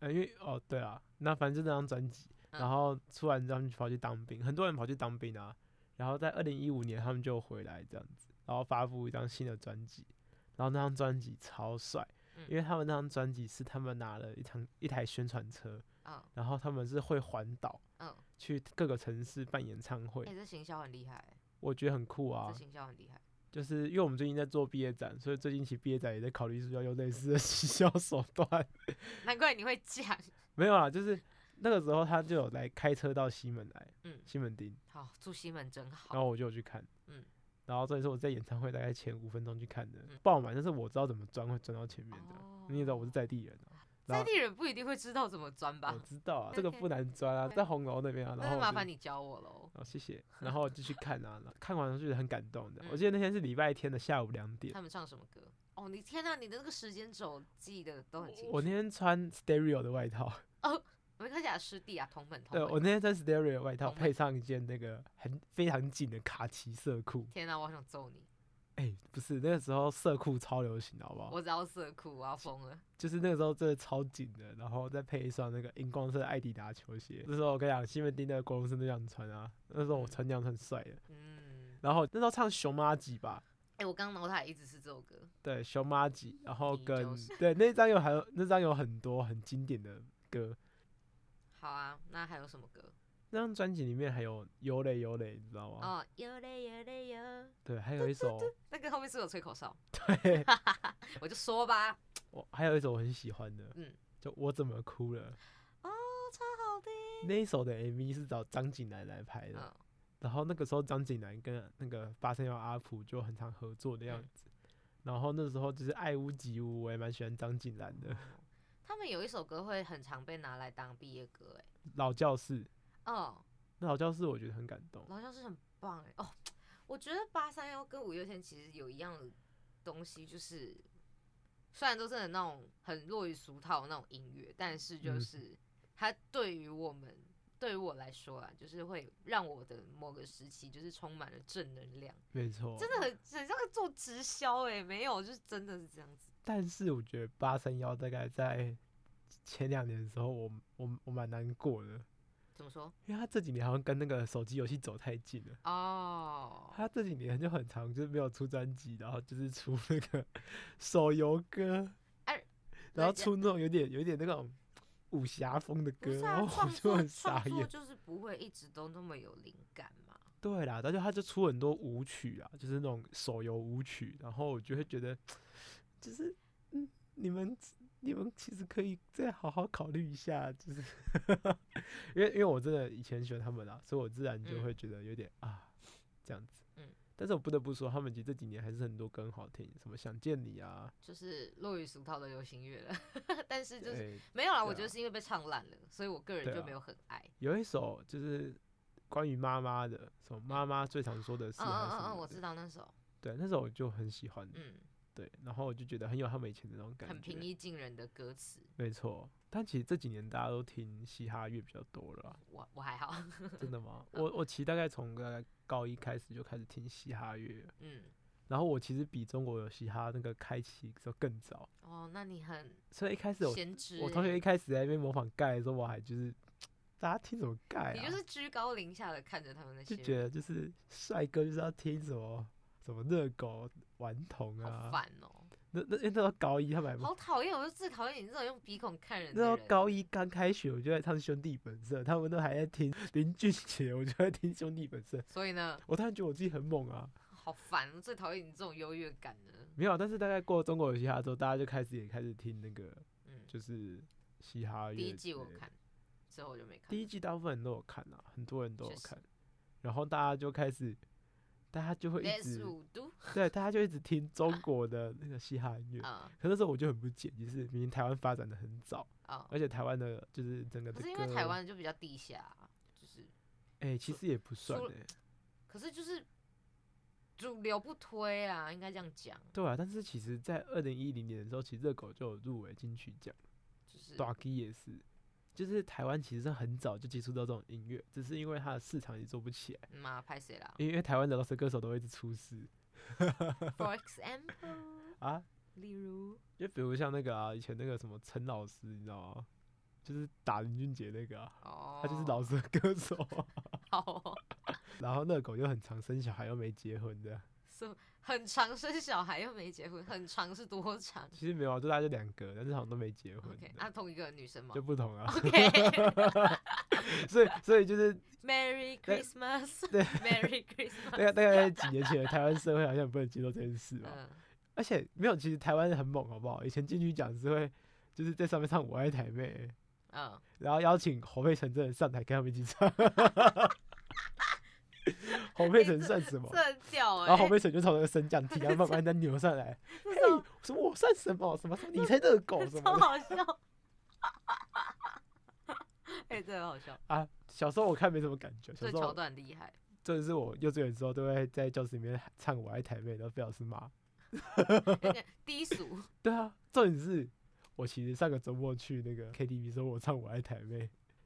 呃，因为哦对啊，那反正就那张专辑，嗯。然后出完之后他们就跑去当兵，很多人跑去当兵啊，然后在二零一五年他们就回来这样子，然后发布一张新的专辑，然后那张专辑超帅，嗯因为他们那张专辑是他们拿了一趟一台宣传车，嗯然后他们是会环岛嗯，去各个城市办演唱会，哎、这行销很厉害欸，我觉得很酷啊这，行销很厉害。就是因为我们最近在做毕业展，所以最近其实毕业展也在考虑是不是要用类似的行销手段。[laughs] 难怪你会讲。没有啊，就是那个时候他就有来开车到西门来，嗯西门町，好，住西门真好。然后我就有去看，嗯然后这也是我在演唱会大概前五分钟去看的嗯，爆满，但是我知道怎么钻会钻到前面的，哦你也知道我是在地人啊，在地人不一定会知道怎么钻吧我？知道啊，这个不难钻啊，在红楼那边啊，那然后麻烦你教我喽。哦，谢谢。然后就去看啊，看完就觉得很感动的。嗯我记得那天是礼拜天的下午两点，他们唱什么歌？哦，你天呐，你的那个时间轴记得都很清楚。我那天穿 Stereo 的外套，没看起来师弟啊，同门同对门。我那天穿 Stereo 的外套，配上一件那个很非常紧的卡其色裤。天呐，我好想揍你！哎、不是那个时候色裤超流行，好不好？我只要色裤，我要疯了。就是那个时候真的超紧的，然后再配一双那个荧光色的艾迪达球鞋。那时候我跟你讲，西门町的国中生都这样穿啊，那时候我穿这样很帅的。嗯，然后那时候唱熊妈吉吧，哎、我刚脑海一直是这首歌。对，熊妈吉，然后跟就是对那张有还有那张有很多很经典的歌，好啊，那还有什么歌？那张专辑里面还有有嘞有嘞，你知道吗？哦，有嘞有嘞有，对，还有一首那个后面是有吹口哨，对，[laughs] 我就说吧。我还有一首我很喜欢的，嗯，就我怎么哭了。哦，超好听。那一首的 MV 是找张景南来拍的，嗯然后那个时候张景南跟那个八三幺阿普就很常合作的样嗯子。然后那时候就是爱屋及乌，我也蛮喜欢张景南的。他们有一首歌会很常被拿来当毕业歌，哎，老教室，哦，那老教室我觉得很感动。老教室很棒哎。哦，我觉得八三幺跟五月天其实有一样的东西，就是虽然都是很那种很落于俗套的那种音乐，但是就嗯是它对于我们对于我来说啊，就是会让我的某个时期就是充满了正能量，没错，真的很很像做直销哎、没有，就是真的是这样子。但是我觉得八三幺大概在前两年的时候我，我我蛮难过的，怎么说？因为他这几年好像跟那个手机游戏走太近了。哦，他这几年就很长，就是没有出专辑，然后就是出那个手游歌，哎然后出那种有点有点那种武侠风的歌，啊，然后我就很傻眼。就是不会一直都那么有灵感嘛。对啦，而且他就出很多舞曲啊，就是那种手游舞曲，然后我就会觉得，就是嗯，你们你们其实可以再好好考虑一下，就是 [laughs] 因为因为我真的以前喜欢他们啦，所以我自然就嗯会觉得有点、啊这样子。嗯。但是我不得不说，他们其实这几年还是很多歌很好听，什么想见你啊，就是落于俗套的流行乐了，[laughs] 但是就是对没有啦，我觉得是因为被唱烂了，所以我个人就没有很爱。有一首就是关于妈妈的，什么妈妈最常说的事嗯还嗯嗯嗯，我知道那首，对，那首我就很喜欢，嗯，对，然后我就觉得很有他们以前的那种感觉，很平易近人的歌词，没错，但其实这几年大家都听嘻哈乐比较多了啊，我我还好，真的吗？[laughs] 我我其实大概从大概高一开始就开始听嘻哈乐，嗯，然后我其实比中国有嘻哈那个开启的时候更早，哦，那你很。所以一开始我我同学一开始在那边模仿盖的时候，我还就是大家听什么盖啊？你就是居高临下的看着他们那？些人，就觉得就是帅哥就是要听什么什么热狗顽童好啊，烦哦，那那因为那时候高一他们还好讨厌，我就最讨厌你这种用鼻孔看人那时候的人。高一刚开学，我就在唱《兄弟本色》，他们都还在听林俊杰，我就在听《兄弟本色》。所以呢，我突然觉得我自己很猛啊！好烦，我最讨厌你这种优越感的。没有，但是大概过中国有嘻哈之后，大家就开始也开始听那个嗯，就是嘻哈乐。第一季我，看，之后我就没看。第一季大部分人都有看啊，很多人都有看，然后大家就开始，大家就会一直，对，大家就一直听中国的那个嘻哈音乐。啊可那时候我就很不解，就是明明台湾发展的很早，啊！而且台湾的就是整个的可是因为台湾就比较地下，就是，哎、其实也不算可是就是主流不推啊，应该这样讲，对啊，但是其实，在二零一零年的时候，其实热狗就有入围金曲奖，就是大 K 也是，就是台湾其实是很早就接触到这种音乐，只是因为它的市场也做不起来，谁啦因为台湾的饶舌歌手都会一直出事？For example，啊，例如，就比如像那个啊，以前那个什么陈老师，你知道吗？就是打林俊杰那个啊，哦，他就是老舌歌手啊，好哦，[laughs] 然后热狗又很常生小孩又没结婚的，是很长生小孩又没结婚，很长是多长其实没有啊，就大概就两个，但是好像都没结婚？OK，的啊，同一个女生吗就不同啊，？OK，[laughs] 所以所以就是 Merry [laughs] Christmas，[laughs] 对 Merry Christmas，大概大概几年前，台湾社会好像不能接受这件事吧。嗯，而且没有，其实台湾很猛，好不好？以前金曲奖是会就是在上面唱《我爱台妹》，嗯，然后邀请侯佩岑真的上台跟他们一起唱。侯佩岑算什么？然后侯佩岑就从那个升降梯，[laughs] 然后慢慢的扭上来。嘿，什么我算什么？什么什么你才热狗什超么 [laughs] 的好笑。哎、这很好笑，啊！小时候我看没什么感觉，小这桥时候段很厉害。真的是我幼稚园的时候都会在教室里面唱《我爱台妹》，然后被老师骂。有点 [laughs] 低俗，对啊，重点是我其实上个周末去那个 KTV 时候我唱《我爱台妹》，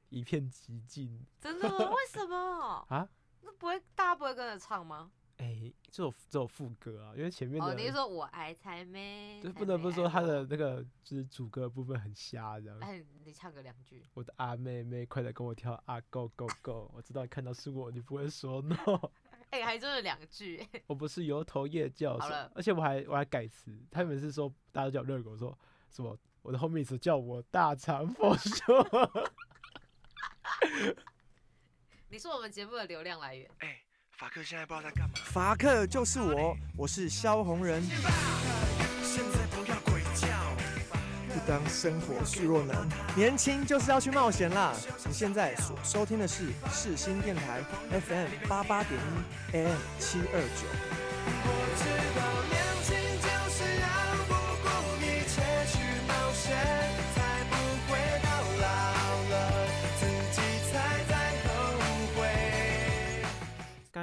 一片寂静真的吗？为什么？啊！那不会大家不会跟着唱吗？哎、这首这首副歌啊，因为前面的、哦，你是说我爱才妹？就不得不说他的那个就是主歌部分很瞎，这样。哎，你唱个两句。我的阿妹妹，快来跟我跳啊，Go Go Go！我知道看到是我，你不会说 no。[laughs] 哎、还真的两句。我不是油头叶教授好了，而且我还我还改词，他们是说大家都叫我热狗，说什么我的后面词叫我大肠佛说。[laughs] [laughs] 你是我们节目的流量来源。法克现在不知道在干嘛。法克就是我，我是萧红人。现在不要鬼叫。不当生活示弱男，年轻就是要去冒险啦！你现在所收听的是世新电台 FM 八八点一 AM 七二九。我知道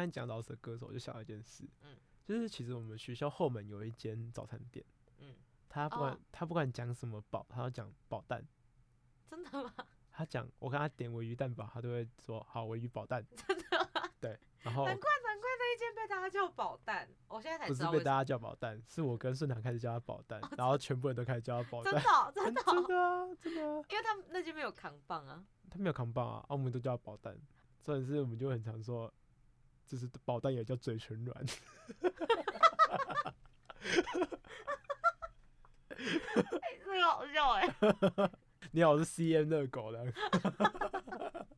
刚才讲到的歌手，我就想到一件事，嗯就是其实我们学校后门有一间早餐店，嗯，他不管、哦他不管讲什么宝，他要讲宝蛋，[laughs] 真的吗？他讲我跟他点尾鱼蛋堡，他都会说好尾鱼宝蛋。真的吗？对，然后难怪难怪那一间被大家叫宝蛋，我现在才不知道为什么。是被大家叫宝蛋，是我跟顺堂开始叫他宝蛋，然后全部人都开始叫他宝蛋。真的哦、真的哦、真的啊，真的啊，因为他们那间没有扛棒啊。他没有扛棒啊，啊我们都叫他宝蛋，所以是我们就很常说，就是保蛋也叫嘴唇软。哎、[laughs] 这个好笑哎、[laughs] 你好，我是 CM 热狗的。[laughs]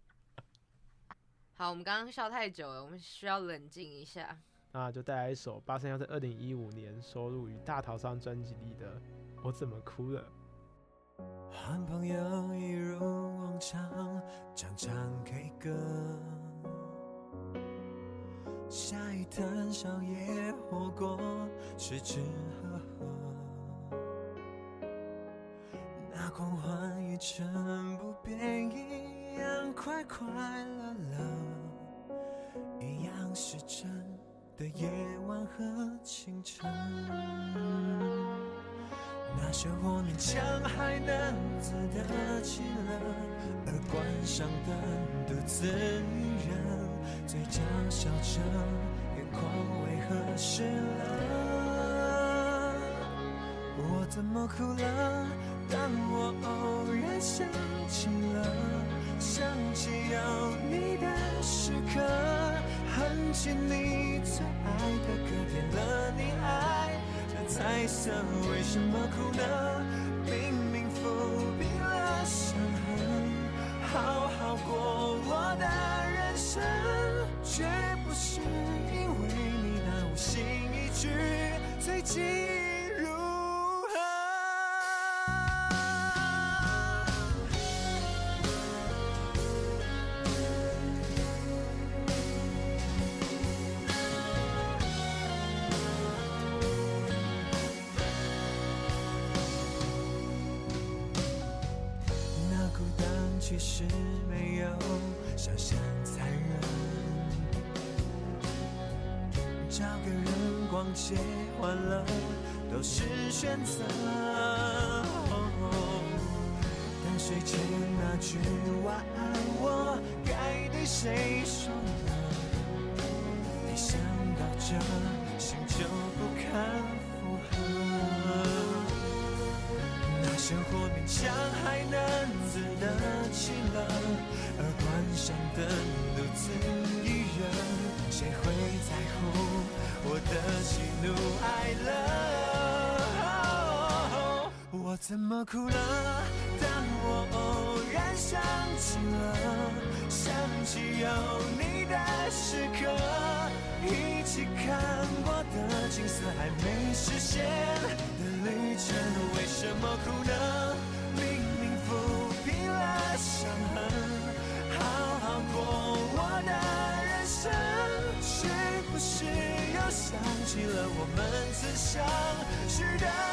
好，我们刚刚笑太久了，我们需要冷静一下。那就带来一首八三幺在二零一五年收录于《大逃杀》专辑里的《我怎么哭了》。和朋友一如往常唱唱 K 歌，下一摊宵夜火锅，吃吃喝喝，那狂欢一成不变，一样快快乐乐，一样是真的夜晚和清晨。那些我勉强还能自得其乐，而关上灯独自一人，嘴角笑着，眼眶为何湿了？我怎么哭了？当我偶然想起了，想起有你的时刻，哼起你最爱的歌，点了你爱的。彩色为什么哭呢？其实没有想象残忍，找个人逛街欢乐都是选择。但睡前那句晚安，我该对谁说呢？一想到这，心就不堪负荷。那生活勉强还能自得其乐，而关上灯独自一人，谁会在乎我的喜怒哀乐？我怎么哭了？当我偶然想起了，想起有你的时刻，一起看过的景色还没实现的旅程，为什么哭呢？我们曾相识的。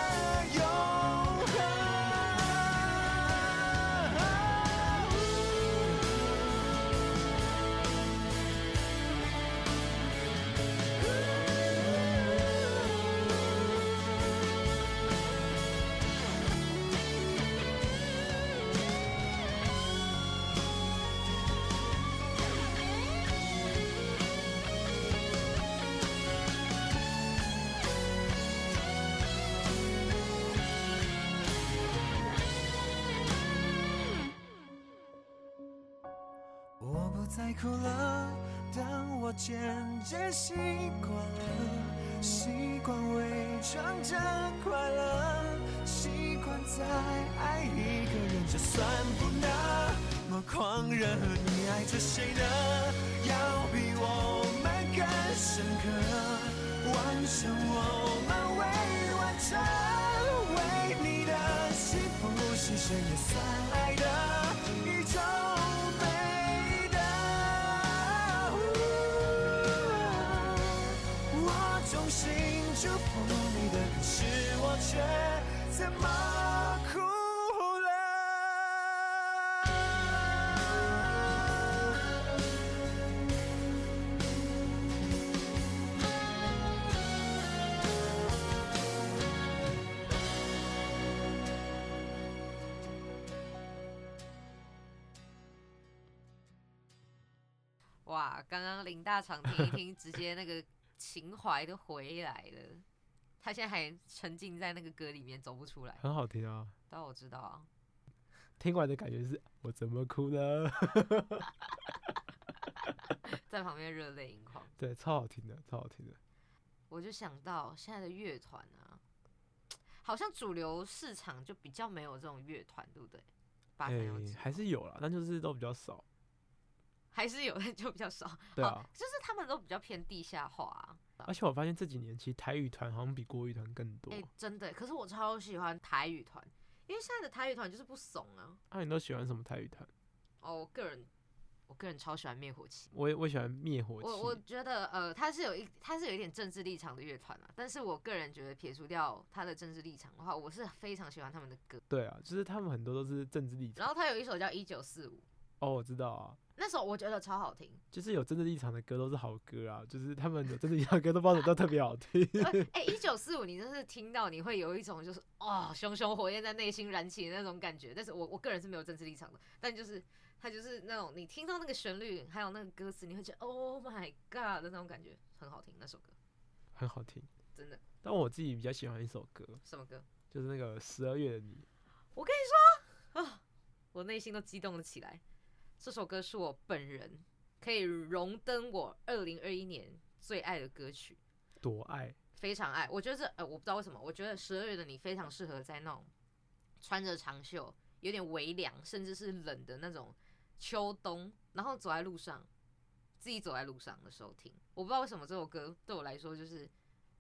再哭了，当我渐渐习惯了，习惯伪装着快乐，习惯再爱一个人，就算不那么狂热，你爱着谁呢？要比我们更深刻，完成我们未完成，为你的幸福牺牲也算爱的。祝福你的，可是我却怎么哭了？哇，刚刚林大厂听一听，直接那个。情怀都回来了。他现在还沉浸在那个歌里面，走不出来。很好听啊。但我知道啊，听完的感觉是我怎么哭呢？[laughs] 在旁边热泪盈眶。对，超好听的，超好听的。我就想到现在的乐团啊，好像主流市场就比较没有这种乐团，对不对？哎，七还是有啦，但就是都比较少。还是有，的 [laughs] 就比较少。对啊哦就是他们都比较偏地下化、啊。而且我发现这几年其实台语团好像比国语团更多哎、。真的，可是我超喜欢台语团，因为现在的台语团就是不怂啊。啊，你都喜欢什么台语团？哦，我个人，我个人超喜欢灭火器。我也我喜欢灭火器。我我觉得，呃，他是有一，他是有一点政治立场的乐团啊。但是我个人觉得，撇除掉他的政治立场的话，我是非常喜欢他们的歌。对啊，就是他们很多都是政治立场。然后他有一首叫《一九四五》，哦，我知道啊，那首我觉得超好听。就是有政治立场的歌都是好歌啊，就是他们有政治立场的歌都不知道怎么都特别好听。[laughs] 哎、一九四五，你真是听到你会有一种就是哦，熊熊火焰在内心燃起的那种感觉。但是我我个人是没有政治立场的，但就是它就是那种你听到那个旋律，还有那个歌词，你会觉得 Oh my God 的那种感觉，很好听。那首歌很好听。真的但我自己比较喜欢一首歌，什么歌？就是那个十二月的你。我跟你说啊，我内心都激动了起来。这首歌是我本人可以荣登我二零二一年最爱的歌曲。多爱，非常爱。我觉得这呃，我不知道为什么，我觉得十二月的你非常适合在那种穿着长袖、有点微凉，甚至是冷的那种秋冬，然后走在路上，自己走在路上的时候听。我不知道为什么这首歌对我来说，就是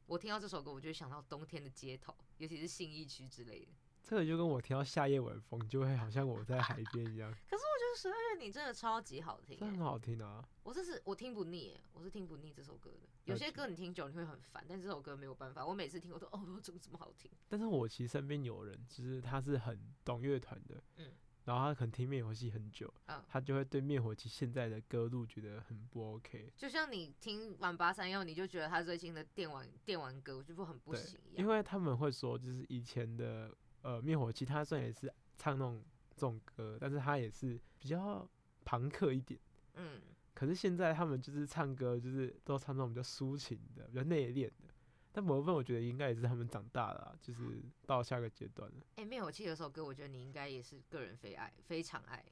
我听到这首歌，我就想到冬天的街头，尤其是信义区之类的。这个就跟我听到夏夜晚风，就会好像我在海边一样，可 [laughs] 是十二月你真的超级好听、欸，这很好听啊。我这是我听不腻、欸，我是听不腻这首歌的。有些歌你听久你会很烦，但这首歌没有办法，我每次听我都哦，怎么这么好听？但是我其实身边有人，就是他是很懂乐团的，嗯然后他可能听灭火器很久，嗯他就会对灭火器现在的歌路觉得很不 OK。就像你听完八三幺，你就觉得他最近的电玩电玩歌就不很不行一样。因为他们会说，就是以前的呃灭火器，他虽然也是唱那种这种歌，但是他也是比较朋克一点。嗯，可是现在他们就是唱歌，就是都唱那种比较抒情的、比较内敛的。但某部分我觉得应该也是他们长大了啊，就是到下个阶段了。哎、灭火器有首歌，我觉得你应该也是个人非爱，非常爱，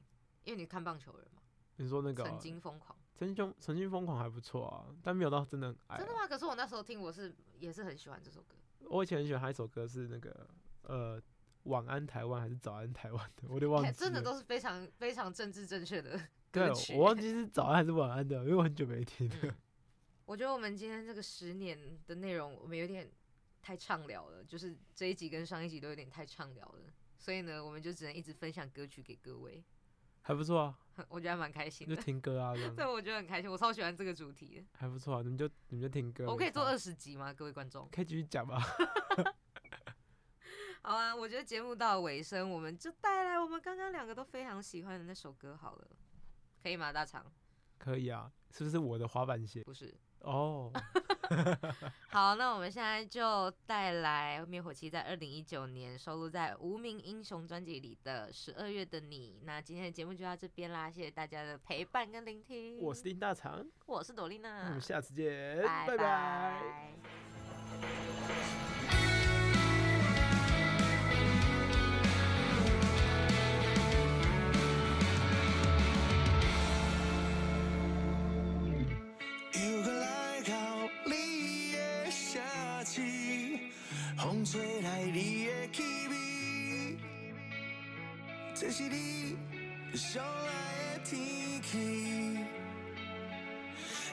因为你看棒球人嘛，你说那个曾经疯狂，曾经曾经疯狂还不错啊，但没有到真的很爱啊、真的吗？可是我那时候听，我是也是很喜欢这首歌。我以前很喜欢他一首歌是那个呃晚安台湾还是早安台湾的，[laughs] 我都忘记真的都是非常非常政治正确的 [laughs] 对歌，曲。我忘记是早安还是晚安的，因为我很久没听了。嗯我觉得我们今天这个十年的内容，我们有点太畅聊了，就是这一集跟上一集都有点太畅聊了，所以呢，我们就只能一直分享歌曲给各位，还不错啊，[laughs] 我觉得还蛮开心就。听歌啊，对，我觉得很开心，我超喜欢这个主题。还不错啊，你们就你们就听歌。我可以做二十集吗？各位观众？可以继续讲吧。好啊，我觉得节目到尾声，我们就带来我们刚刚两个都非常喜欢的那首歌好了，可以吗？大肠？可以啊，是不是我的滑板鞋？不是。哦，[laughs] [laughs] 好，那我们现在就带来灭火器在二零一九年收录在《无名英雄》专辑里的《十二月的你》。那今天的节目就到这边啦，谢谢大家的陪伴跟聆听。我是丁大肠，我是朵丽娜，我们下次见，拜拜拜。拜吹来你的气味，这是你上爱的天气。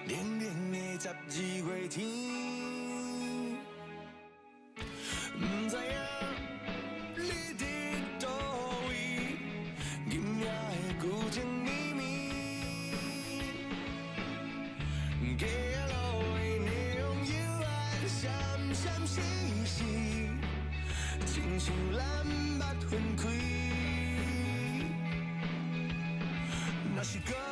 冷冷的十二月天，若是